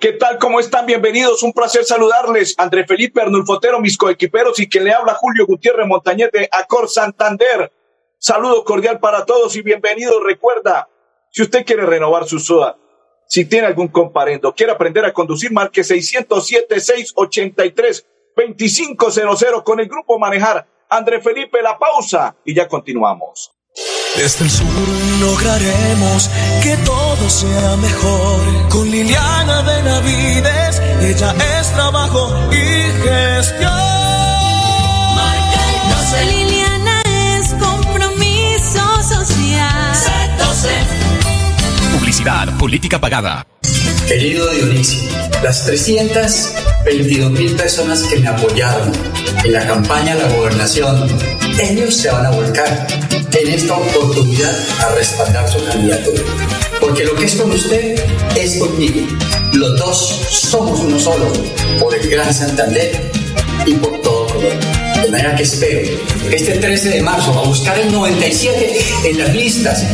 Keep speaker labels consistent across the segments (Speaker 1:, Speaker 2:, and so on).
Speaker 1: ¿Qué tal? ¿Cómo están? Bienvenidos. Un placer saludarles. André Felipe Arnulfotero, mis coequiperos y quien le habla Julio Gutiérrez Montañez de Acor Santander. Saludo cordial para todos y bienvenidos. Recuerda, si usted quiere renovar su SOA, si tiene algún comparendo, quiere aprender a conducir, marque 607-683-2500 con el grupo Manejar. André Felipe, la pausa y ya continuamos.
Speaker 2: Desde el sur lograremos que todo sea mejor. Con Liliana Benavides, ella es trabajo y gestión.
Speaker 3: Marca el Liliana es compromiso social.
Speaker 4: Publicidad, política pagada.
Speaker 5: Querido Dionisio, las 322 mil personas que me apoyaron en la campaña de la gobernación, ellos se van a volcar en esta oportunidad a respaldar su candidatura. Porque lo que es con usted es conmigo. Los dos somos uno solo, por el Gran Santander y por todo Colombia. De manera que espero este 13 de marzo a buscar el 97 en las listas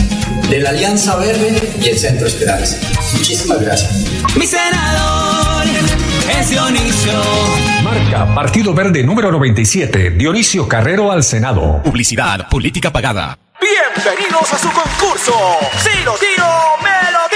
Speaker 5: de la Alianza Verde y el Centro Esperanza. Muchísimas gracias.
Speaker 2: Mi senador es Dionisio.
Speaker 4: Marca Partido Verde número 97, Dionisio Carrero al Senado. Publicidad, política pagada.
Speaker 6: Bienvenidos a su concurso. Si lo tiro, me lo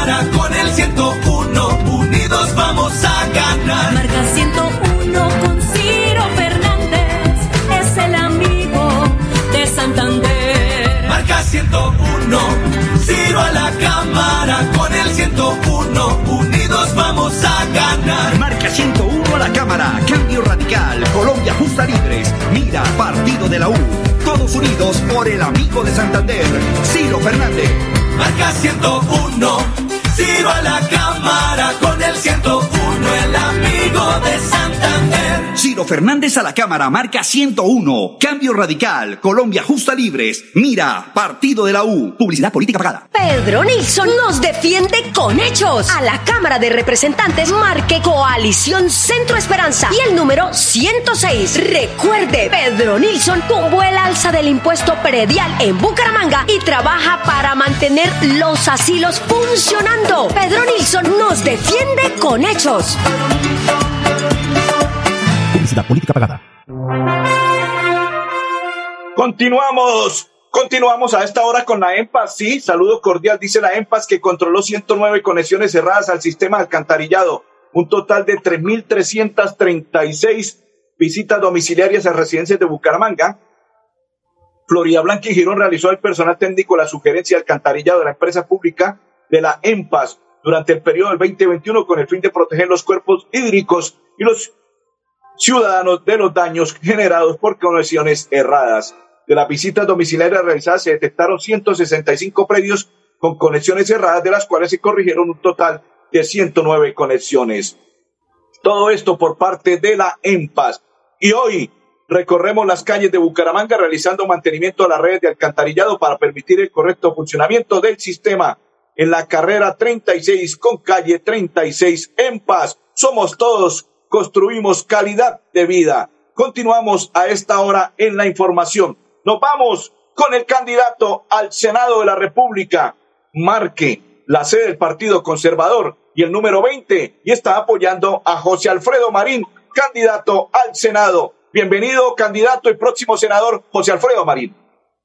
Speaker 2: cámara con el 101. Unidos vamos a ganar.
Speaker 3: Marca 101 con Ciro Fernández. Es el amigo de Santander.
Speaker 2: Marca 101, Ciro a la cámara con el 101. Unidos vamos a ganar.
Speaker 7: Marca 101 a la Cámara, Cambio Radical, Colombia Justa Libres, Mira, Partido de la U. Todos unidos por el amigo de Santander, Ciro Fernández.
Speaker 2: Marca 101, Ciro a la cámara con el 101. El amigo de Santander.
Speaker 7: Fernández a la Cámara, marca 101. Cambio Radical, Colombia Justa Libres, Mira, Partido de la U. Publicidad política pagada.
Speaker 8: Pedro Nilsson nos defiende con hechos. A la Cámara de Representantes marque Coalición Centro Esperanza y el número 106. Recuerde, Pedro Nilsson tuvo el alza del impuesto predial en Bucaramanga y trabaja para mantener los asilos funcionando. Pedro Nilsson nos defiende con hechos.
Speaker 4: Política pagada.
Speaker 1: Continuamos, continuamos a esta hora con la EMPAS. Sí, saludo cordial, dice la EMPAS que controló 109 conexiones cerradas al sistema alcantarillado. Un total de 3.336 visitas domiciliarias a residencias de Bucaramanga. Florida Blanca y Girón realizó al personal técnico la sugerencia de alcantarillado de la empresa pública de la EMPAS durante el periodo del 2021 con el fin de proteger los cuerpos hídricos y los ciudadanos de los daños generados por conexiones erradas. De las visitas domiciliarias realizadas se detectaron 165 predios con conexiones erradas, de las cuales se corrigieron un total de 109 conexiones. Todo esto por parte de la EMPAS. Y hoy recorremos las calles de Bucaramanga realizando mantenimiento a las redes de alcantarillado para permitir el correcto funcionamiento del sistema en la carrera 36 con calle 36 en paz. Somos todos, construimos calidad de vida. Continuamos a esta hora en la información. Nos vamos con el candidato al Senado de la República. Marque la sede del Partido Conservador y el número 20 y está apoyando a José Alfredo Marín, candidato al Senado. Bienvenido, candidato y próximo senador José Alfredo Marín.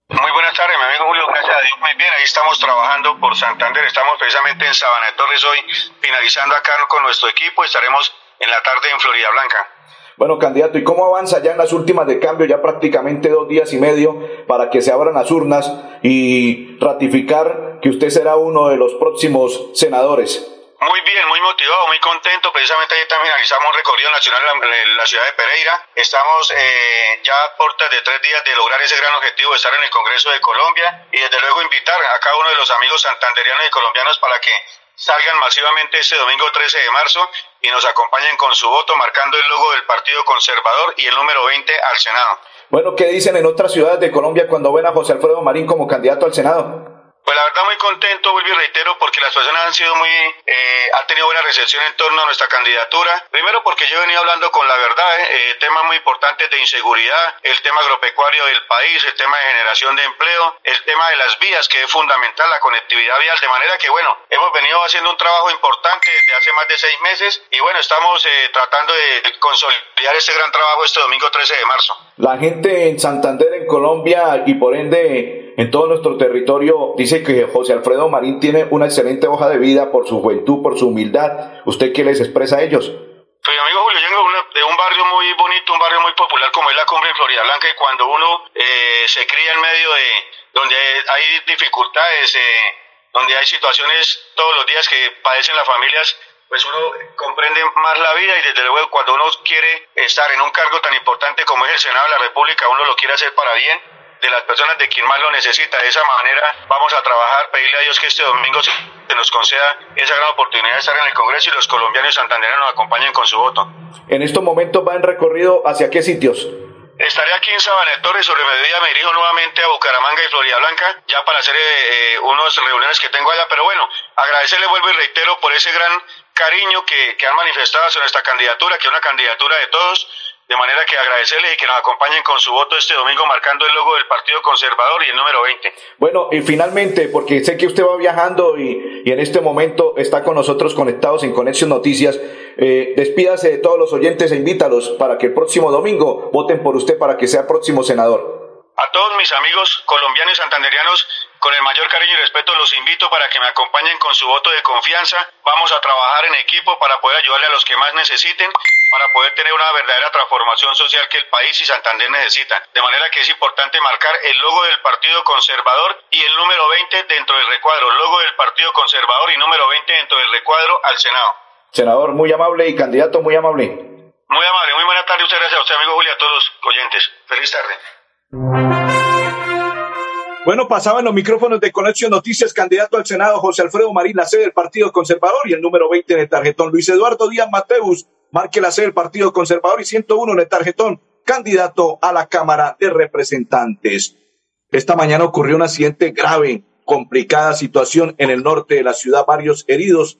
Speaker 9: Muy buenas tardes, mi amigo Julio, gracias a Dios, muy bien, ahí estamos trabajando por Santander, estamos precisamente en Sabana de Torres hoy, finalizando acá con nuestro equipo, estaremos en la tarde en Florida Blanca.
Speaker 1: Bueno, candidato, ¿y cómo avanza ya en las últimas de cambio, ya prácticamente dos días y medio para que se abran las urnas y ratificar que usted será uno de los próximos senadores?
Speaker 9: Muy bien, muy motivado, muy contento. Precisamente ayer también finalizamos un recorrido nacional en la ciudad de Pereira. Estamos eh, ya a puertas de tres días de lograr ese gran objetivo de estar en el Congreso de Colombia y desde luego invitar a cada uno de los amigos santanderianos y colombianos para que salgan masivamente este domingo 13 de marzo y nos acompañen con su voto marcando el logo del Partido Conservador y el número 20 al Senado.
Speaker 1: Bueno, ¿qué dicen en otras ciudades de Colombia cuando ven a José Alfredo Marín como candidato al Senado?
Speaker 9: Pues la verdad muy contento, vuelvo y reitero, porque las personas han sido muy, eh, han tenido buena recepción en torno a nuestra candidatura. Primero porque yo he venido hablando con la verdad, eh, temas muy importantes de inseguridad, el tema agropecuario del país, el tema de generación de empleo, el tema de las vías, que es fundamental, la conectividad vial, de manera que bueno, hemos venido haciendo un trabajo importante desde hace más de seis meses y bueno, estamos eh, tratando de consolidar este gran trabajo este domingo 13 de marzo.
Speaker 1: La gente en Santander, en Colombia y por ende en todo nuestro territorio dice que José Alfredo Marín tiene una excelente hoja de vida por su juventud, por su humildad. ¿Usted qué les expresa a ellos?
Speaker 9: Pues amigo Julio, yo vengo de un barrio muy bonito, un barrio muy popular como es la Cumbre en Florida Blanca y cuando uno eh, se cría en medio de donde hay dificultades, eh, donde hay situaciones todos los días que padecen las familias, pues uno comprende más la vida y desde luego cuando uno quiere estar en un cargo tan importante como es el Senado de la República, uno lo quiere hacer para bien de las personas de quien más lo necesita. De esa manera vamos a trabajar, pedirle a Dios que este domingo se nos conceda esa gran oportunidad de estar en el Congreso y los colombianos y santandereanos nos acompañen con su voto.
Speaker 1: En estos momentos va en recorrido hacia qué sitios?
Speaker 9: Estaré aquí en Sabanet Torres, sobre mediodía me dirijo nuevamente a Bucaramanga y Florida Blanca, ya para hacer eh, unas reuniones que tengo allá, pero bueno, agradecerle, vuelvo y reitero, por ese gran cariño que, que han manifestado hacia nuestra candidatura, que es una candidatura de todos, de manera que agradecerles y que nos acompañen con su voto este domingo marcando el logo del Partido Conservador y el número 20.
Speaker 1: Bueno, y finalmente, porque sé que usted va viajando y, y en este momento está con nosotros conectados en Conexión Noticias, eh, despídase de todos los oyentes e invítalos para que el próximo domingo voten por usted para que sea próximo senador.
Speaker 9: A todos mis amigos colombianos y santanderianos, con el mayor cariño y respeto los invito para que me acompañen con su voto de confianza. Vamos a trabajar en equipo para poder ayudarle a los que más necesiten, para poder tener una verdadera transformación social que el país y Santander necesitan. De manera que es importante marcar el logo del Partido Conservador y el número 20 dentro del recuadro. Logo del Partido Conservador y número 20 dentro del recuadro al Senado.
Speaker 1: Senador, muy amable y candidato muy amable.
Speaker 9: Muy amable, muy buena tarde. Muchas gracias a usted, amigo Julio, a todos los oyentes. Feliz tarde.
Speaker 1: Bueno, pasaba en los micrófonos de Conexión Noticias, candidato al Senado José Alfredo Marín, la sede del Partido Conservador y el número 20 en el tarjetón. Luis Eduardo Díaz Mateus, marque la sede del Partido Conservador y 101 en el tarjetón, candidato a la Cámara de Representantes. Esta mañana ocurrió un accidente grave, complicada situación en el norte de la ciudad, varios heridos.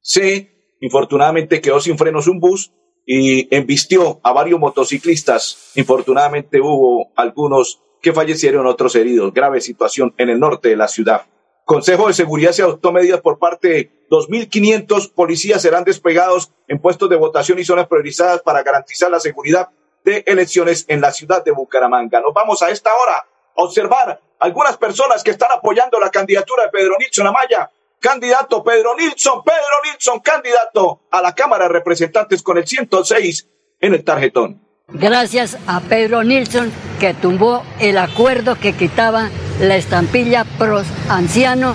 Speaker 1: Se, infortunadamente, quedó sin frenos un bus y embistió a varios motociclistas. Infortunadamente hubo algunos que fallecieron, otros heridos. Grave situación en el norte de la ciudad. Consejo de Seguridad se adoptó medidas por parte de 2.500 policías serán despegados en puestos de votación y zonas priorizadas para garantizar la seguridad de elecciones en la ciudad de Bucaramanga. Nos vamos a esta hora a observar algunas personas que están apoyando la candidatura de Pedro Nilsson Amaya. Candidato Pedro Nilsson, Pedro Nilsson, candidato a la Cámara de Representantes con el 106 en el tarjetón.
Speaker 10: Gracias a Pedro Nilsson que tumbó el acuerdo que quitaba la estampilla pros anciano,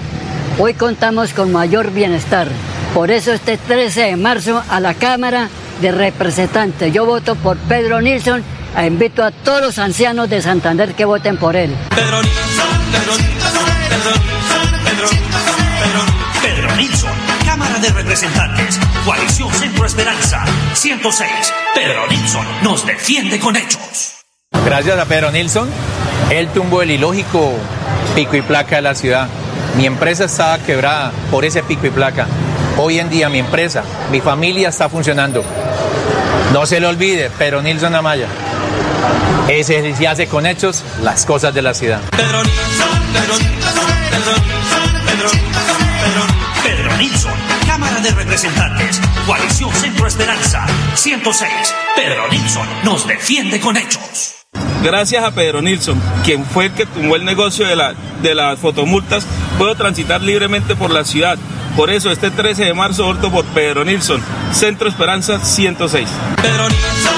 Speaker 10: hoy contamos con mayor bienestar. Por eso este 13 de marzo a la Cámara de Representantes yo voto por Pedro Nilsson e invito a todos los ancianos de Santander que voten por él.
Speaker 2: Pedro Nilsson, Pedro Nilsson, Pedro Nilsson, Pedro Nilsson, Pedro Nilsson, Cámara de Representantes, Coalición Centro Esperanza, 106. Pedro Nilsson nos defiende con hechos.
Speaker 11: Gracias a Pedro Nilsson, él tumbó el ilógico pico y placa de la ciudad. Mi empresa estaba quebrada por ese pico y placa. Hoy en día mi empresa, mi familia está funcionando. No se le olvide, Pedro Nilsson Amaya. Ese se hace con hechos las cosas de la ciudad.
Speaker 2: Pedro Nilsson, Pedro Nilsson, de Representantes, Coalición Centro Esperanza, 106. Pedro Nilsson nos defiende con hechos.
Speaker 12: Gracias a Pedro Nilsson, quien fue el que tumbó el negocio de, la, de las fotomultas, puedo transitar libremente por la ciudad. Por eso este 13 de marzo voto por Pedro Nilsson, Centro Esperanza 106.
Speaker 2: Pedro Nilsson,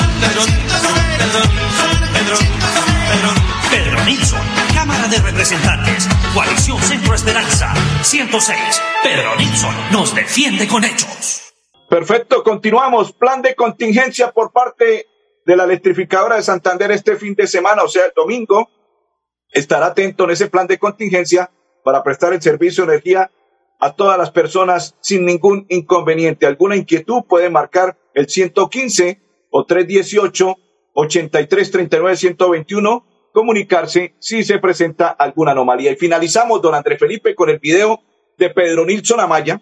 Speaker 2: Pedro Nilsson, Cámara de Representantes, Coalición Centro Esperanza, 106. Pedro Nilsson nos defiende con hechos.
Speaker 1: Perfecto, continuamos. Plan de contingencia por parte de la electrificadora de Santander este fin de semana, o sea, el domingo. Estará atento en ese plan de contingencia para prestar el servicio de energía a todas las personas sin ningún inconveniente. Alguna inquietud puede marcar el 115 o 318 8339 121 comunicarse si se presenta alguna anomalía. Y finalizamos, don Andrés Felipe, con el video de Pedro Nilsson Amaya,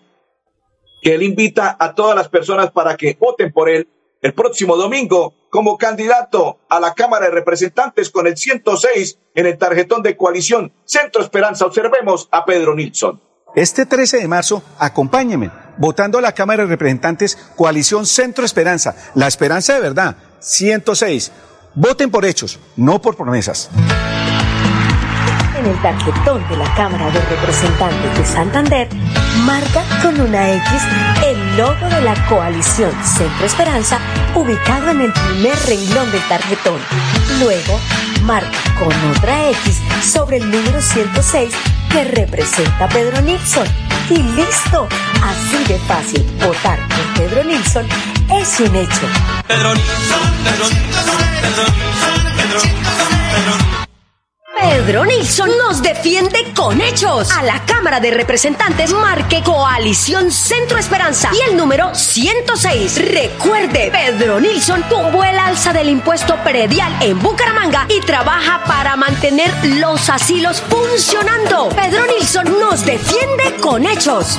Speaker 1: que él invita a todas las personas para que voten por él el próximo domingo como candidato a la Cámara de Representantes con el 106 en el tarjetón de coalición Centro Esperanza. Observemos a Pedro Nilsson.
Speaker 13: Este 13 de marzo, acompáñenme, votando a la Cámara de Representantes Coalición Centro Esperanza, la esperanza de verdad, 106. Voten por hechos, no por promesas.
Speaker 14: En el tarjetón de la Cámara de Representantes de Santander, marca con una X el logo de la coalición Centro Esperanza ubicado en el primer renglón del tarjetón. Luego, marca con otra X sobre el número 106 que representa a Pedro Nilsson. Y listo, así de fácil, votar por Pedro Nilsson es un hecho.
Speaker 2: Pedro Nilsson, Pedro Nilsson, Pedro Nilsson, Pedro Nilsson,
Speaker 8: Pedro Nilsson nos defiende con hechos. A la Cámara de Representantes marque Coalición Centro Esperanza y el número 106. Recuerde, Pedro Nilsson tumbó el alza del impuesto predial en Bucaramanga y trabaja para mantener los asilos funcionando. Pedro Nilsson nos defiende con hechos.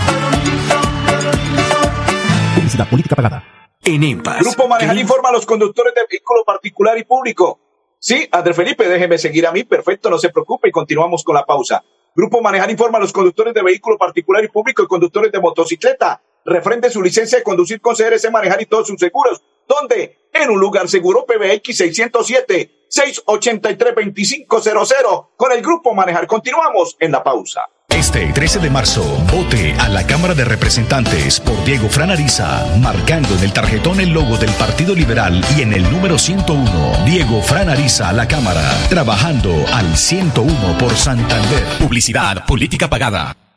Speaker 4: Publicidad política pagada.
Speaker 15: En EMPAS.
Speaker 1: Grupo Manejar informa a los conductores de vehículo particular y público. Sí, Andrés Felipe, déjeme seguir a mí. Perfecto, no se preocupe y continuamos con la pausa. Grupo Manejar informa a los conductores de vehículo particular y público y conductores de motocicleta. Refrende su licencia de conducir con CRC Manejar y todos sus seguros. ¿Dónde? En un lugar seguro PBX 607 683 2500 con el Grupo Manejar. Continuamos en la pausa.
Speaker 16: Este 13 de marzo, vote a la Cámara de Representantes por Diego Fran Ariza, marcando en el tarjetón el logo del Partido Liberal y en el número 101, Diego Fran Ariza a la Cámara, trabajando al 101 por Santander.
Speaker 4: Publicidad política pagada.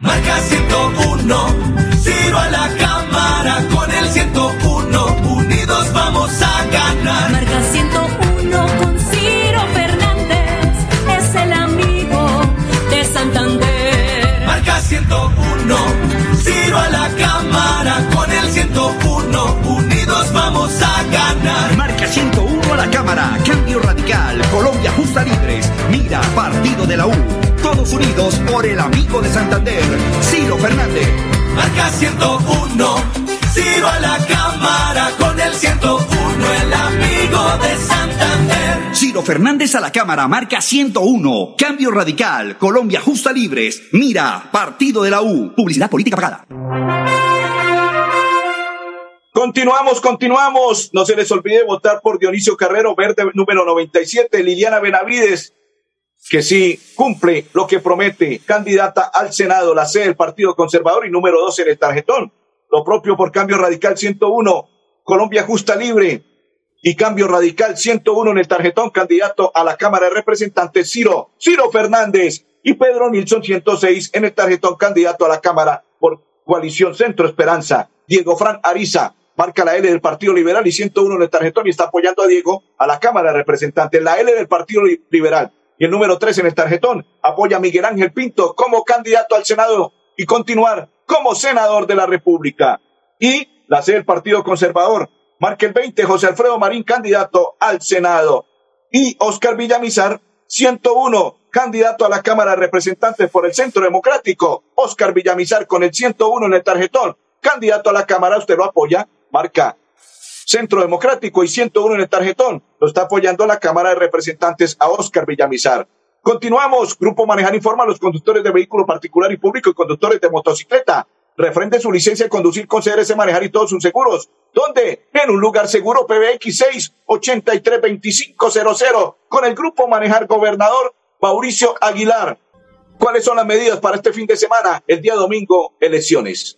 Speaker 17: Marca 101, Ciro a la cámara con el 101, unidos vamos a ganar.
Speaker 3: Marca 101 con Ciro Fernández, es el amigo de Santander.
Speaker 17: Marca 101, Ciro a la cámara con el 101, unidos vamos a ganar.
Speaker 7: Marca 101 a la Cámara, Cambio Radical, Colombia Justa Libres, Mira, Partido de la U. Todos unidos por el amigo de Santander, Ciro Fernández.
Speaker 17: Marca 101, Ciro a la cámara con el 101, el amigo de Santander.
Speaker 7: Ciro Fernández a la Cámara, marca 101. Cambio Radical, Colombia Justa Libres, Mira, Partido de la U. Publicidad política pagada.
Speaker 1: Continuamos, continuamos. No se les olvide votar por Dionisio Carrero, verde número 97, Liliana Benavides, que sí cumple lo que promete, candidata al Senado, la C del Partido Conservador y número 12 en el tarjetón. Lo propio por Cambio Radical 101, Colombia Justa Libre y Cambio Radical 101 en el tarjetón, candidato a la Cámara de Representantes, Ciro, Ciro Fernández y Pedro Nilsson 106 en el tarjetón, candidato a la Cámara por Coalición Centro Esperanza, Diego Fran Ariza, marca la L del Partido Liberal y 101 en el tarjetón y está apoyando a Diego a la Cámara de Representantes. La L del Partido Li- Liberal y el número 3 en el tarjetón apoya a Miguel Ángel Pinto como candidato al Senado y continuar como senador de la República. Y la C del Partido Conservador marca el 20 José Alfredo Marín candidato al Senado y Oscar Villamizar 101 candidato a la Cámara de Representantes por el Centro Democrático. Oscar Villamizar con el 101 en el tarjetón candidato a la Cámara, usted lo apoya, marca Centro Democrático y 101 en el tarjetón. Lo está apoyando la Cámara de Representantes a Oscar Villamizar. Continuamos. Grupo Manejar informa a los conductores de vehículo particular y público y conductores de motocicleta. Refrende su licencia de conducir con CRS Manejar y todos sus seguros. ¿Dónde? En un lugar seguro PBX 6 83 2500 con el Grupo Manejar Gobernador Mauricio Aguilar. ¿Cuáles son las medidas para este fin de semana? El día domingo, elecciones.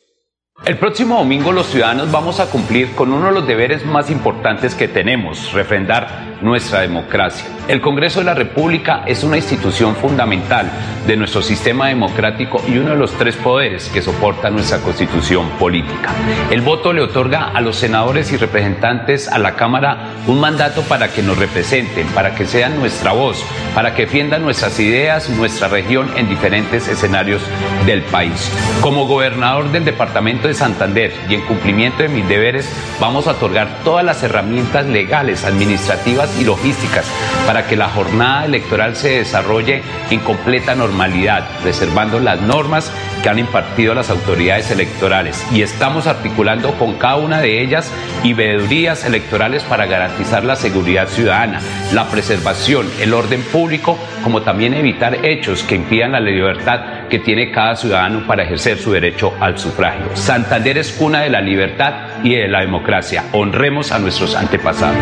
Speaker 18: El próximo domingo los ciudadanos vamos a cumplir con uno de los deberes más importantes que tenemos, refrendar nuestra democracia. El Congreso de la República es una institución fundamental de nuestro sistema democrático y uno de los tres poderes que soporta nuestra constitución política. El voto le otorga a los senadores y representantes a la Cámara un mandato para que nos representen, para que sean nuestra voz, para que defiendan nuestras ideas, nuestra región en diferentes escenarios del país. Como gobernador del departamento de Santander y en cumplimiento de mis deberes, vamos a otorgar todas las herramientas legales, administrativas y logísticas para que la jornada electoral se desarrolle en completa normalidad, reservando las normas que han impartido las autoridades electorales. Y estamos articulando con cada una de ellas y veedurías electorales para garantizar la seguridad ciudadana, la preservación, el orden público, como también evitar hechos que impidan la libertad que tiene cada ciudadano para ejercer su derecho al sufragio. Santander es cuna de la libertad y de la democracia. Honremos a nuestros antepasados.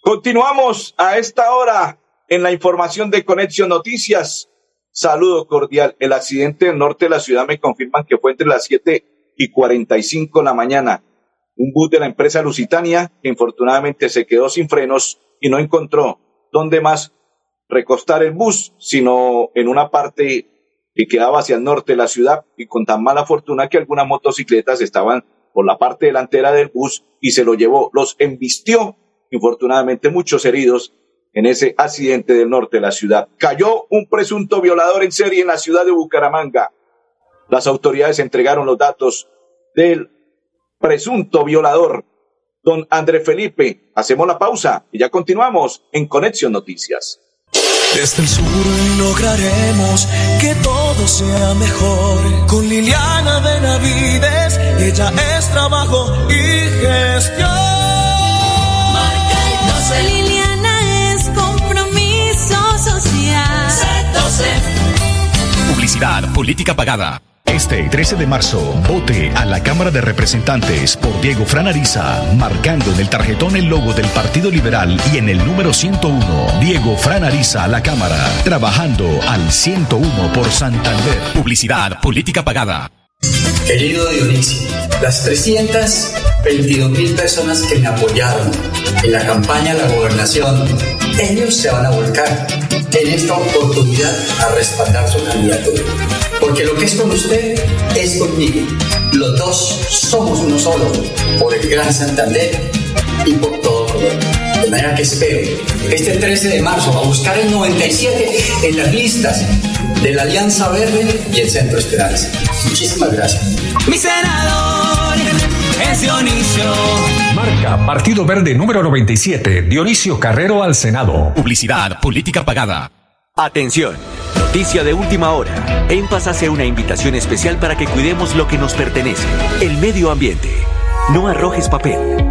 Speaker 1: Continuamos a esta hora en la información de Conexión Noticias. Saludo cordial. El accidente del norte de la ciudad me confirman que fue entre las 7 y 45 de la mañana. Un bus de la empresa Lusitania que infortunadamente se quedó sin frenos y no encontró dónde más recostar el bus, sino en una parte que quedaba hacia el norte de la ciudad y con tan mala fortuna que algunas motocicletas estaban por la parte delantera del bus y se lo llevó, los embistió, infortunadamente muchos heridos en ese accidente del norte de la ciudad. Cayó un presunto violador en serie en la ciudad de Bucaramanga. Las autoridades entregaron los datos del presunto violador, don André Felipe. Hacemos la pausa y ya continuamos en Conexión Noticias.
Speaker 17: Desde el sur lograremos que todo sea mejor. Con Liliana Benavides, ella es trabajo y gestión.
Speaker 3: Marca el 12. Liliana es compromiso social.
Speaker 16: Publicidad, política pagada. Este 13 de marzo, vote a la Cámara de Representantes por Diego Fran Ariza, marcando en el tarjetón el logo del Partido Liberal y en el número 101, Diego Fran Ariza a la Cámara, trabajando al 101 por Santander. Publicidad, política pagada.
Speaker 5: Querido Dionisio, las 322 mil personas que me apoyaron en la campaña a la gobernación, ellos se van a volcar en esta oportunidad a respaldar su candidatura. Porque lo que es con usted es conmigo. Los dos somos uno solo, por el Gran Santander y por todo Colombia. De manera que espero este 13 de marzo a buscar el 97 en las listas de la Alianza Verde y el Centro Esperanza. Muchísimas gracias.
Speaker 2: Mi senador es Dionisio.
Speaker 4: Marca Partido Verde número 97, Dionisio Carrero al Senado.
Speaker 16: Publicidad, política pagada.
Speaker 15: Atención, noticia de última hora. En Paz hace una invitación especial para que cuidemos lo que nos pertenece, el medio ambiente. No arrojes papel,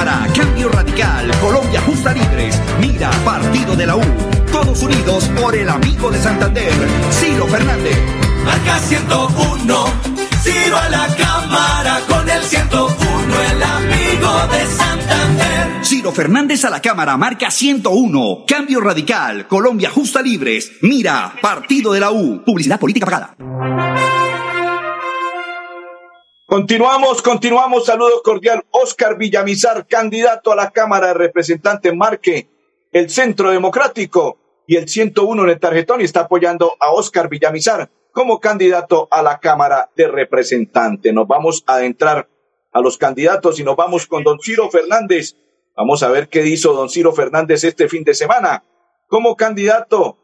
Speaker 17: Cámara,
Speaker 7: Cambio Radical, Colombia Justa Libres, Mira, Partido de la U. Todos unidos por el amigo de Santander, Ciro Fernández.
Speaker 17: Marca 101, Ciro a la cámara con el 101, el amigo de Santander.
Speaker 7: Ciro Fernández a la Cámara, marca 101. Cambio Radical, Colombia Justa Libres, Mira, Partido de la U. Publicidad política pagada.
Speaker 1: Continuamos, continuamos. Saludo cordial. Oscar Villamizar, candidato a la Cámara de Representantes, marque el Centro Democrático y el 101 en el tarjetón y está apoyando a Oscar Villamizar como candidato a la Cámara de Representantes. Nos vamos a adentrar a los candidatos y nos vamos con don Ciro Fernández. Vamos a ver qué hizo don Ciro Fernández este fin de semana como candidato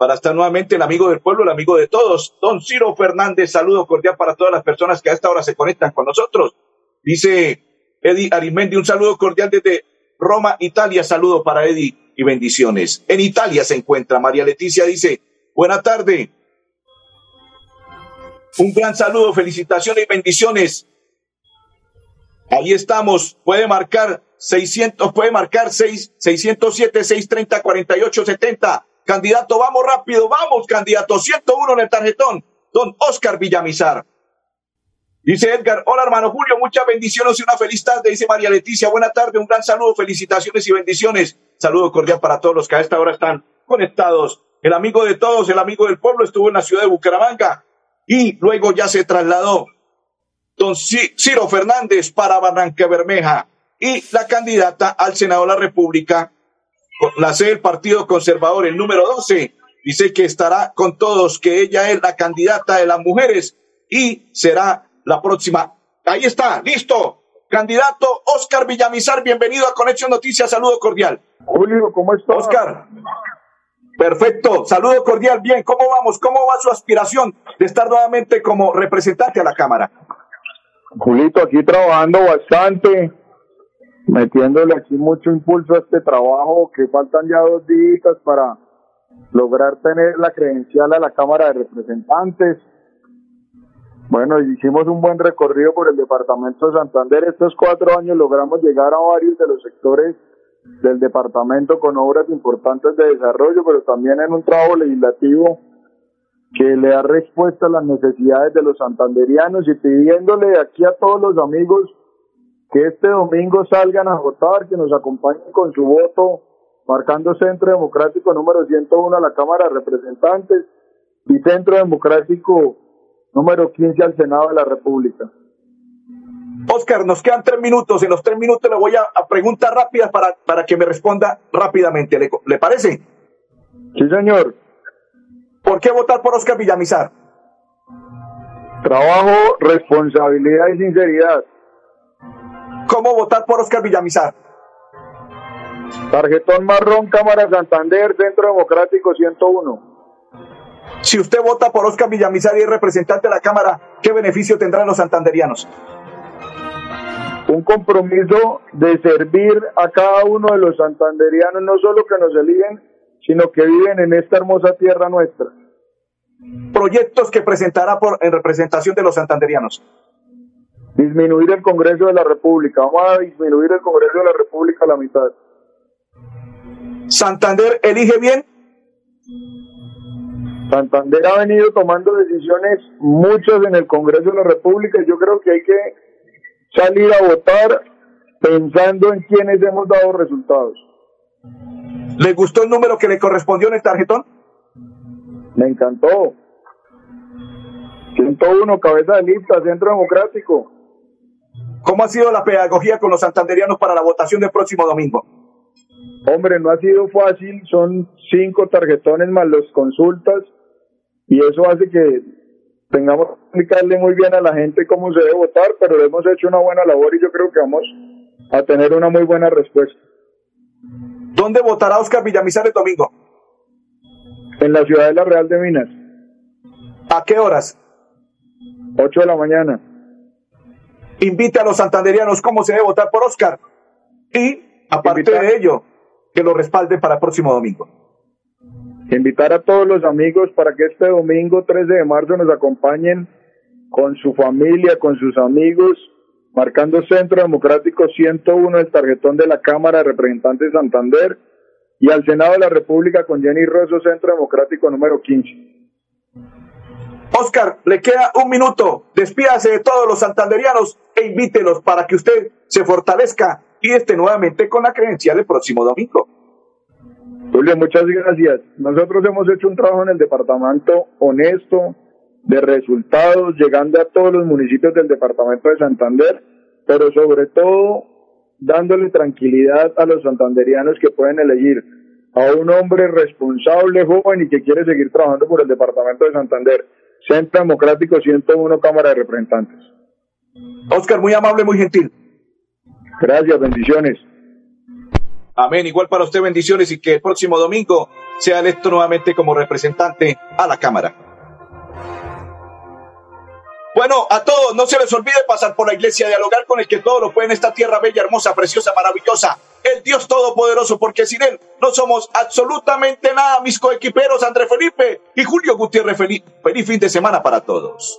Speaker 1: para estar nuevamente el amigo del pueblo, el amigo de todos. Don Ciro Fernández, saludo cordial para todas las personas que a esta hora se conectan con nosotros. Dice Eddie Arimendi, un saludo cordial desde Roma, Italia. Saludo para Eddie y bendiciones. En Italia se encuentra María Leticia, dice, buena tarde. Un gran saludo, felicitaciones y bendiciones. Ahí estamos, puede marcar 600, puede marcar 6, 607, 630, 48, 70. Candidato, vamos rápido, vamos, candidato. 101 en el tarjetón. Don Oscar Villamizar. Dice Edgar, hola hermano Julio, muchas bendiciones y una feliz tarde. Dice María Leticia, buena tarde, un gran saludo, felicitaciones y bendiciones. Saludo cordial para todos los que a esta hora están conectados. El amigo de todos, el amigo del pueblo, estuvo en la ciudad de Bucaramanga y luego ya se trasladó don Ciro Fernández para Barranca Bermeja y la candidata al Senado de la República, la sede del Partido Conservador, el número 12, dice que estará con todos, que ella es la candidata de las mujeres y será la próxima. Ahí está, listo. Candidato Oscar Villamizar, bienvenido a Conexión Noticias, saludo cordial.
Speaker 19: Julio, ¿cómo estás?
Speaker 1: Oscar. Perfecto, saludo cordial, bien, ¿cómo vamos? ¿Cómo va su aspiración de estar nuevamente como representante a la Cámara?
Speaker 19: Julito, aquí trabajando bastante, metiéndole aquí mucho impulso a este trabajo, que faltan ya dos días para lograr tener la credencial a la Cámara de Representantes. Bueno, hicimos un buen recorrido por el departamento de Santander. Estos cuatro años logramos llegar a varios de los sectores del departamento con obras importantes de desarrollo, pero también en un trabajo legislativo que le da respuesta a las necesidades de los santanderianos y pidiéndole aquí a todos los amigos que este domingo salgan a votar, que nos acompañen con su voto, marcando Centro Democrático número 101 a la Cámara de Representantes y Centro Democrático número 15 al Senado de la República.
Speaker 1: Oscar, nos quedan tres minutos. En los tres minutos le voy a, a preguntas rápidas para, para que me responda rápidamente. ¿Le, ¿Le parece?
Speaker 19: Sí, señor.
Speaker 1: ¿Por qué votar por Oscar Villamizar?
Speaker 19: Trabajo, responsabilidad y sinceridad.
Speaker 1: ¿Cómo votar por Oscar Villamizar?
Speaker 19: Tarjetón marrón, Cámara Santander, Centro Democrático 101.
Speaker 1: Si usted vota por Oscar Villamizar y es representante de la Cámara, ¿qué beneficio tendrán los santanderianos?
Speaker 19: Un compromiso de servir a cada uno de los santanderianos, no solo que nos eligen, sino que viven en esta hermosa tierra nuestra.
Speaker 1: Proyectos que presentará por, en representación de los santanderianos.
Speaker 19: Disminuir el Congreso de la República. Vamos a disminuir el Congreso de la República a la mitad.
Speaker 1: ¿Santander elige bien?
Speaker 19: Santander ha venido tomando decisiones, muchas en el Congreso de la República, y yo creo que hay que salir a votar pensando en quienes hemos dado resultados.
Speaker 1: ¿Le gustó el número que le correspondió en el tarjetón?
Speaker 19: Me encantó. 101, cabeza de lista, Centro Democrático.
Speaker 1: ¿Cómo ha sido la pedagogía con los santanderianos para la votación del próximo domingo?
Speaker 19: Hombre, no ha sido fácil, son cinco tarjetones más los consultas y eso hace que tengamos que explicarle muy bien a la gente cómo se debe votar, pero hemos hecho una buena labor y yo creo que vamos a tener una muy buena respuesta.
Speaker 1: ¿Dónde votará Oscar Villamizar el domingo?
Speaker 19: En la ciudad de La Real de Minas.
Speaker 1: ¿A qué horas?
Speaker 19: 8 de la mañana.
Speaker 1: Invite a los santanderianos cómo se debe votar por Oscar. Y, aparte Invitar. de ello, que lo respalden para el próximo domingo.
Speaker 19: Invitar a todos los amigos para que este domingo 13 de marzo nos acompañen con su familia, con sus amigos, marcando Centro Democrático 101, el tarjetón de la Cámara de Representantes de Santander, y al Senado de la República con Jenny Rosso, Centro Democrático número 15.
Speaker 1: Oscar, le queda un minuto. Despídase de todos los santanderianos e invítelos para que usted se fortalezca y esté nuevamente con la credencial el próximo domingo.
Speaker 19: Julio, muchas gracias. Nosotros hemos hecho un trabajo en el departamento honesto, de resultados, llegando a todos los municipios del departamento de Santander, pero sobre todo dándole tranquilidad a los santanderianos que pueden elegir a un hombre responsable, joven y que quiere seguir trabajando por el departamento de Santander. Centro Democrático 101 Cámara de Representantes.
Speaker 1: Oscar, muy amable, muy gentil.
Speaker 19: Gracias, bendiciones.
Speaker 1: Amén. Igual para usted, bendiciones y que el próximo domingo sea electo nuevamente como representante a la Cámara. Bueno, a todos, no se les olvide pasar por la iglesia, dialogar con el que todo lo puede en esta tierra bella, hermosa, preciosa, maravillosa. El Dios Todopoderoso, porque sin Él no somos absolutamente nada, mis coequiperos André Felipe y Julio Gutiérrez. Feliz fin de semana para todos.